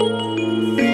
Música